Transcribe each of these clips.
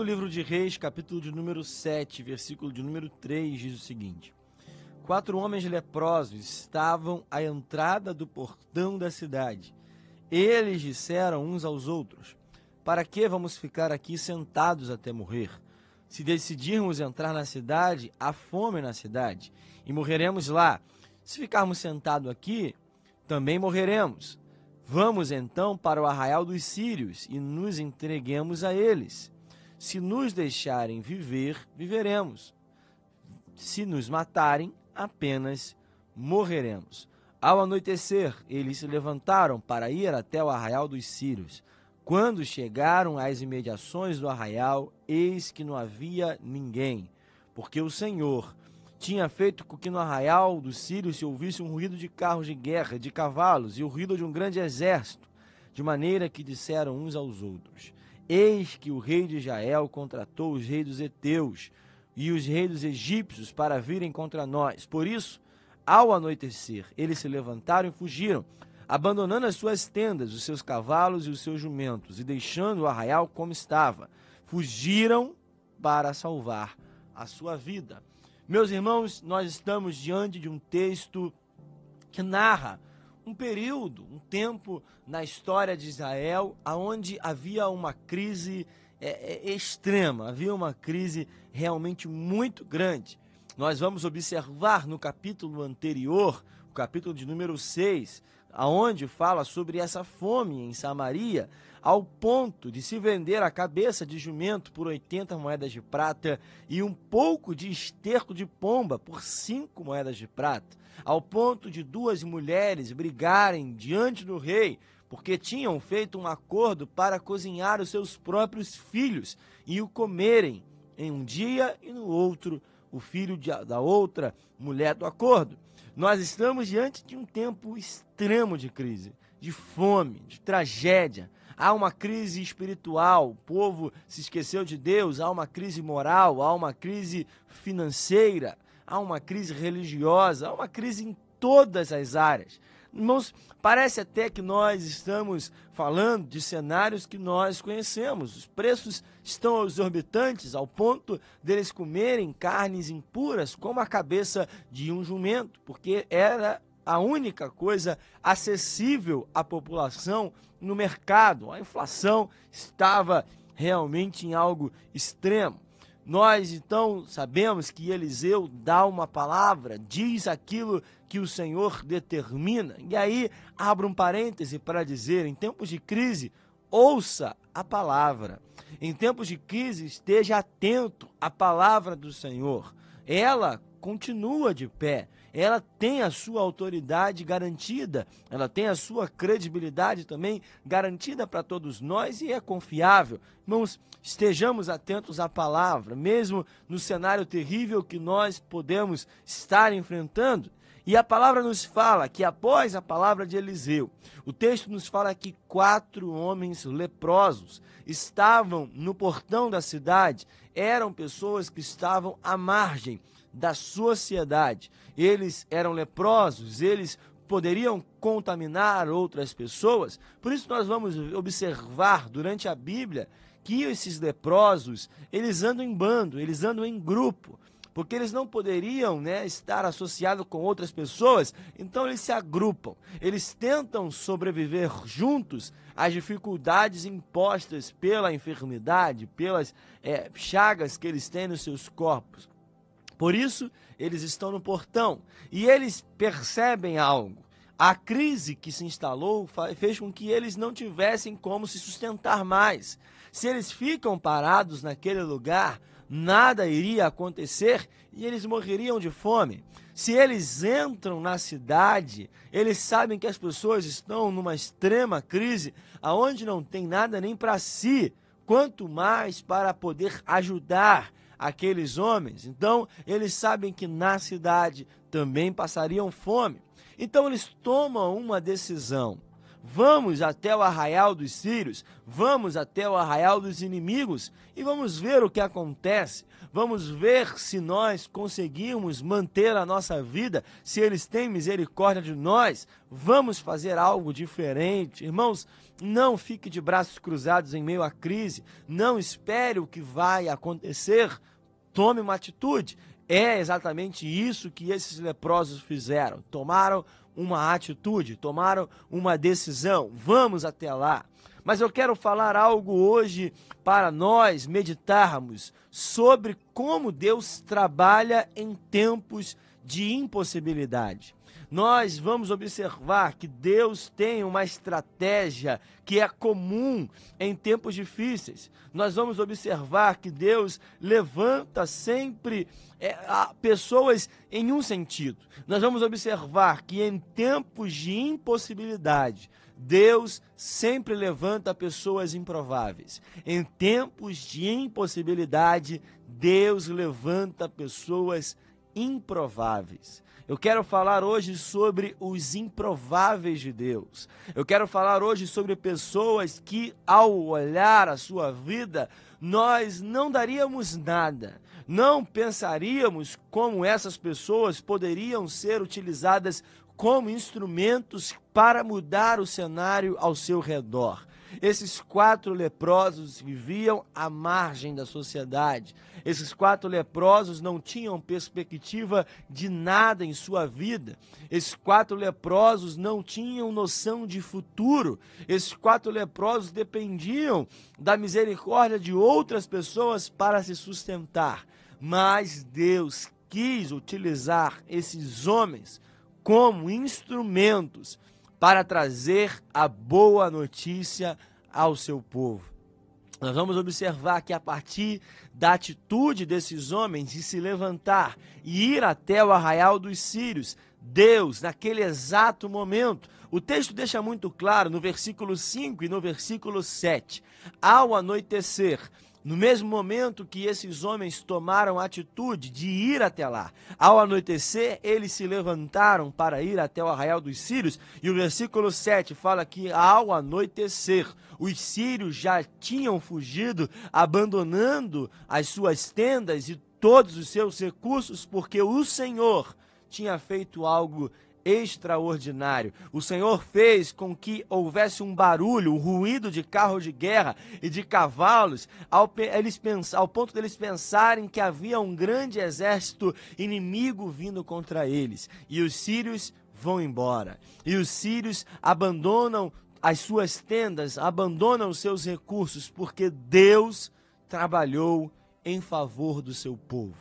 Segundo livro de Reis, capítulo de número 7, versículo de número 3, diz o seguinte: Quatro homens leprosos estavam à entrada do portão da cidade. Eles disseram uns aos outros: Para que vamos ficar aqui sentados até morrer? Se decidirmos entrar na cidade, há fome na cidade, e morreremos lá. Se ficarmos sentados aqui, também morreremos. Vamos então para o arraial dos sírios e nos entreguemos a eles. Se nos deixarem viver, viveremos. Se nos matarem, apenas morreremos. Ao anoitecer, eles se levantaram para ir até o arraial dos Sírios. Quando chegaram às imediações do arraial, eis que não havia ninguém, porque o Senhor tinha feito com que no arraial dos Sírios se ouvisse um ruído de carros de guerra, de cavalos e o ruído de um grande exército, de maneira que disseram uns aos outros: Eis que o rei de Israel contratou os reis dos heteus e os reis dos egípcios para virem contra nós. Por isso, ao anoitecer, eles se levantaram e fugiram, abandonando as suas tendas, os seus cavalos e os seus jumentos, e deixando o arraial como estava. Fugiram para salvar a sua vida. Meus irmãos, nós estamos diante de um texto que narra um período, um tempo na história de Israel onde havia uma crise é, é, extrema, havia uma crise realmente muito grande. Nós vamos observar no capítulo anterior, o capítulo de número 6, aonde fala sobre essa fome em Samaria, ao ponto de se vender a cabeça de jumento por 80 moedas de prata e um pouco de esterco de pomba por 5 moedas de prata, ao ponto de duas mulheres brigarem diante do rei porque tinham feito um acordo para cozinhar os seus próprios filhos e o comerem em um dia e no outro o filho da outra mulher do acordo. Nós estamos diante de um tempo extremo de crise, de fome, de tragédia. Há uma crise espiritual, o povo se esqueceu de Deus, há uma crise moral, há uma crise financeira, há uma crise religiosa, há uma crise em todas as áreas. Irmãos, parece até que nós estamos falando de cenários que nós conhecemos. Os preços estão exorbitantes ao ponto deles comerem carnes impuras como a cabeça de um jumento, porque era a única coisa acessível à população no mercado. A inflação estava realmente em algo extremo. Nós então sabemos que Eliseu dá uma palavra, diz aquilo que o Senhor determina. E aí abro um parêntese para dizer: em tempos de crise, ouça a palavra. Em tempos de crise, esteja atento à palavra do Senhor. Ela continua de pé ela tem a sua autoridade garantida, ela tem a sua credibilidade também garantida para todos nós e é confiável. Irmãos, estejamos atentos à palavra, mesmo no cenário terrível que nós podemos estar enfrentando. E a palavra nos fala que após a palavra de Eliseu, o texto nos fala que quatro homens leprosos estavam no portão da cidade, eram pessoas que estavam à margem da sociedade. Eles eram leprosos, eles poderiam contaminar outras pessoas. Por isso nós vamos observar durante a Bíblia que esses leprosos, eles andam em bando, eles andam em grupo, porque eles não poderiam, né, estar associados com outras pessoas, então eles se agrupam. Eles tentam sobreviver juntos às dificuldades impostas pela enfermidade, pelas é, chagas que eles têm nos seus corpos. Por isso, eles estão no portão e eles percebem algo. A crise que se instalou fez com que eles não tivessem como se sustentar mais. Se eles ficam parados naquele lugar, nada iria acontecer e eles morreriam de fome. Se eles entram na cidade, eles sabem que as pessoas estão numa extrema crise, aonde não tem nada nem para si, quanto mais para poder ajudar aqueles homens. Então, eles sabem que na cidade também passariam fome. Então, eles tomam uma decisão. Vamos até o arraial dos sírios, vamos até o arraial dos inimigos e vamos ver o que acontece. Vamos ver se nós conseguimos manter a nossa vida, se eles têm misericórdia de nós. Vamos fazer algo diferente. Irmãos, não fique de braços cruzados em meio à crise. Não espere o que vai acontecer. Tome uma atitude. É exatamente isso que esses leprosos fizeram. Tomaram uma atitude, tomaram uma decisão. Vamos até lá. Mas eu quero falar algo hoje para nós meditarmos sobre como Deus trabalha em tempos de impossibilidade. Nós vamos observar que Deus tem uma estratégia que é comum em tempos difíceis. Nós vamos observar que Deus levanta sempre é, pessoas em um sentido. Nós vamos observar que em tempos de impossibilidade, Deus sempre levanta pessoas improváveis. Em tempos de impossibilidade, Deus levanta pessoas improváveis. Eu quero falar hoje sobre os improváveis de Deus. Eu quero falar hoje sobre pessoas que, ao olhar a sua vida, nós não daríamos nada. Não pensaríamos como essas pessoas poderiam ser utilizadas como instrumentos para mudar o cenário ao seu redor. Esses quatro leprosos viviam à margem da sociedade. Esses quatro leprosos não tinham perspectiva de nada em sua vida. Esses quatro leprosos não tinham noção de futuro. Esses quatro leprosos dependiam da misericórdia de outras pessoas para se sustentar. Mas Deus quis utilizar esses homens como instrumentos para trazer a boa notícia ao seu povo. Nós vamos observar que a partir da atitude desses homens de se levantar e ir até o arraial dos sírios, Deus, naquele exato momento, o texto deixa muito claro no versículo 5 e no versículo 7. Ao anoitecer, no mesmo momento que esses homens tomaram a atitude de ir até lá, ao anoitecer, eles se levantaram para ir até o arraial dos sírios, e o versículo 7 fala que ao anoitecer, os sírios já tinham fugido, abandonando as suas tendas e todos os seus recursos, porque o Senhor tinha feito algo extraordinário. O Senhor fez com que houvesse um barulho, um ruído de carro de guerra e de cavalos, ao, eles ao ponto deles pensarem que havia um grande exército inimigo vindo contra eles. E os sírios vão embora. E os sírios abandonam as suas tendas, abandonam os seus recursos, porque Deus trabalhou em favor do seu povo.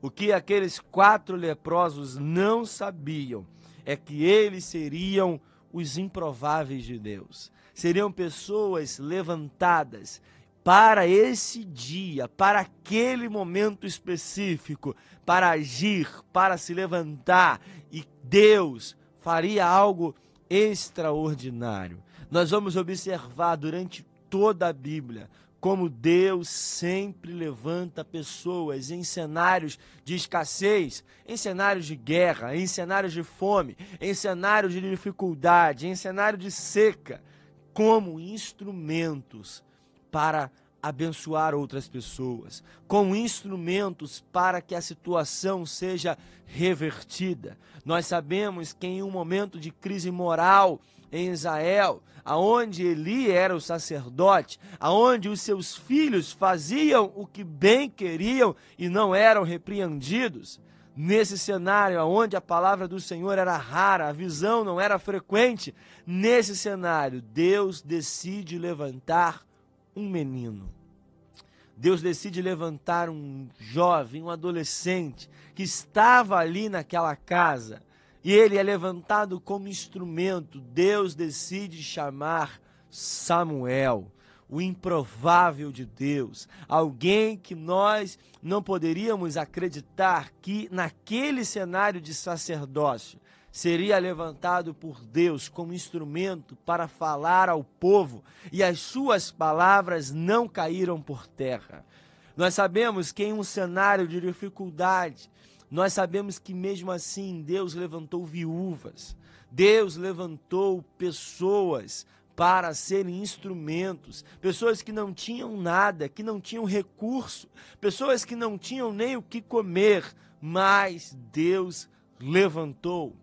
O que aqueles quatro leprosos não sabiam é que eles seriam os improváveis de Deus. Seriam pessoas levantadas para esse dia, para aquele momento específico, para agir, para se levantar e Deus faria algo extraordinário. Nós vamos observar durante toda a Bíblia como Deus sempre levanta pessoas em cenários de escassez, em cenários de guerra, em cenários de fome, em cenários de dificuldade, em cenário de seca, como instrumentos para abençoar outras pessoas, como instrumentos para que a situação seja revertida. Nós sabemos que em um momento de crise moral em Israel, aonde Eli era o sacerdote, aonde os seus filhos faziam o que bem queriam e não eram repreendidos. Nesse cenário onde a palavra do Senhor era rara, a visão não era frequente, nesse cenário, Deus decide levantar um menino. Deus decide levantar um jovem, um adolescente que estava ali naquela casa e ele é levantado como instrumento. Deus decide chamar Samuel, o improvável de Deus, alguém que nós não poderíamos acreditar que naquele cenário de sacerdócio seria levantado por Deus como instrumento para falar ao povo, e as suas palavras não caíram por terra. Nós sabemos que em um cenário de dificuldade, nós sabemos que mesmo assim Deus levantou viúvas. Deus levantou pessoas para serem instrumentos, pessoas que não tinham nada, que não tinham recurso, pessoas que não tinham nem o que comer, mas Deus levantou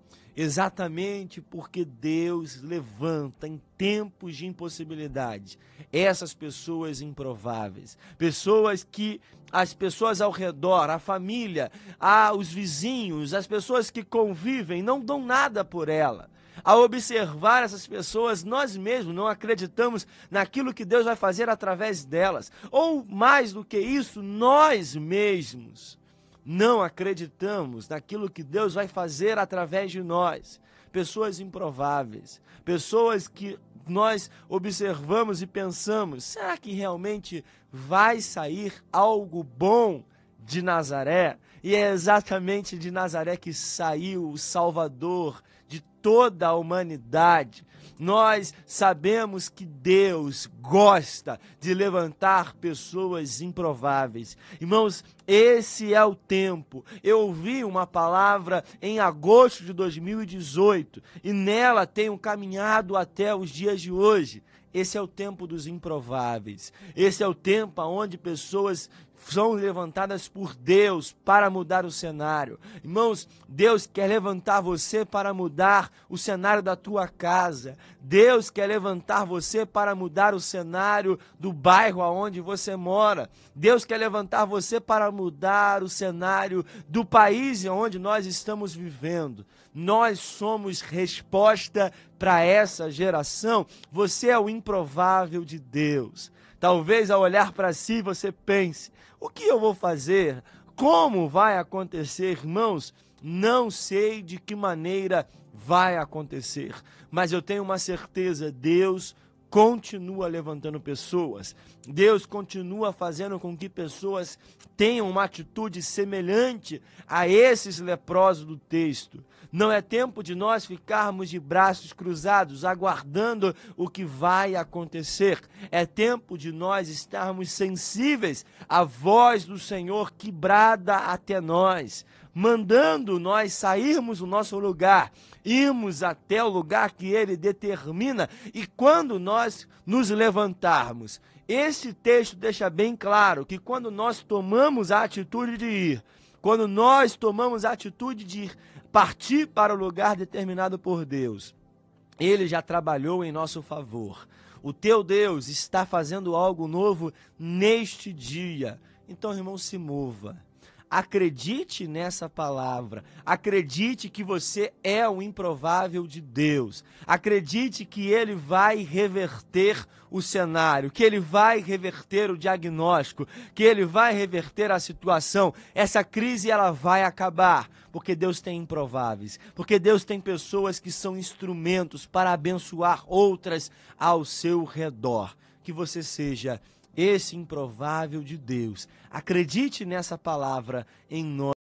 exatamente porque Deus levanta em tempos de impossibilidade essas pessoas improváveis, pessoas que as pessoas ao redor, a família, a, os vizinhos, as pessoas que convivem não dão nada por ela. Ao observar essas pessoas, nós mesmos não acreditamos naquilo que Deus vai fazer através delas. Ou mais do que isso, nós mesmos não acreditamos naquilo que Deus vai fazer através de nós. Pessoas improváveis, pessoas que nós observamos e pensamos: será que realmente vai sair algo bom de Nazaré? E é exatamente de Nazaré que saiu o Salvador de toda a humanidade. Nós sabemos que Deus gosta de levantar pessoas improváveis. Irmãos, esse é o tempo. Eu ouvi uma palavra em agosto de 2018 e nela tenho caminhado até os dias de hoje. Esse é o tempo dos improváveis. Esse é o tempo onde pessoas são levantadas por Deus para mudar o cenário. Irmãos, Deus quer levantar você para mudar o cenário da tua casa. Deus quer levantar você para mudar o cenário do bairro aonde você mora. Deus quer levantar você para mudar o cenário do país onde nós estamos vivendo. Nós somos resposta para essa geração. Você é o improvável de Deus. Talvez ao olhar para si você pense: o que eu vou fazer? Como vai acontecer, irmãos? Não sei de que maneira vai acontecer, mas eu tenho uma certeza: Deus continua levantando pessoas. Deus continua fazendo com que pessoas tenham uma atitude semelhante a esses leprosos do texto. Não é tempo de nós ficarmos de braços cruzados, aguardando o que vai acontecer. É tempo de nós estarmos sensíveis à voz do Senhor que brada até nós mandando nós sairmos do nosso lugar, irmos até o lugar que ele determina, e quando nós nos levantarmos. Esse texto deixa bem claro que quando nós tomamos a atitude de ir, quando nós tomamos a atitude de ir, partir para o lugar determinado por Deus, ele já trabalhou em nosso favor. O teu Deus está fazendo algo novo neste dia. Então, irmão, se mova Acredite nessa palavra. Acredite que você é o improvável de Deus. Acredite que ele vai reverter o cenário, que ele vai reverter o diagnóstico, que ele vai reverter a situação. Essa crise ela vai acabar, porque Deus tem improváveis, porque Deus tem pessoas que são instrumentos para abençoar outras ao seu redor. Que você seja esse improvável de Deus. Acredite nessa palavra em nós.